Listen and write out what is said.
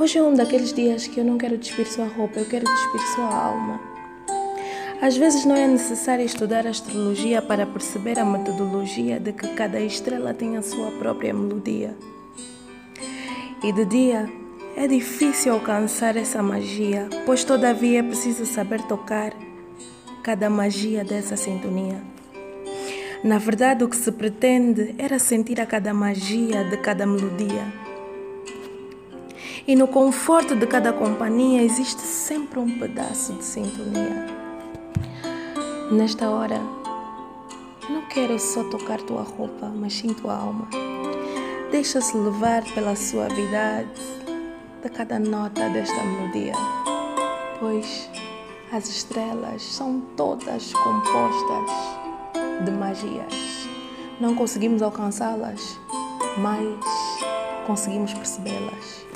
Hoje é um daqueles dias que eu não quero despir sua roupa, eu quero despir sua alma. Às vezes não é necessário estudar astrologia para perceber a metodologia de que cada estrela tem a sua própria melodia. E de dia é difícil alcançar essa magia, pois todavia é preciso saber tocar cada magia dessa sintonia. Na verdade, o que se pretende era sentir a cada magia de cada melodia e no conforto de cada companhia existe sempre um pedaço de sintonia. Nesta hora, não quero só tocar tua roupa, mas sim tua alma. Deixa-se levar pela suavidade de cada nota desta melodia, pois as estrelas são todas compostas de magias. Não conseguimos alcançá-las, mas conseguimos percebê-las.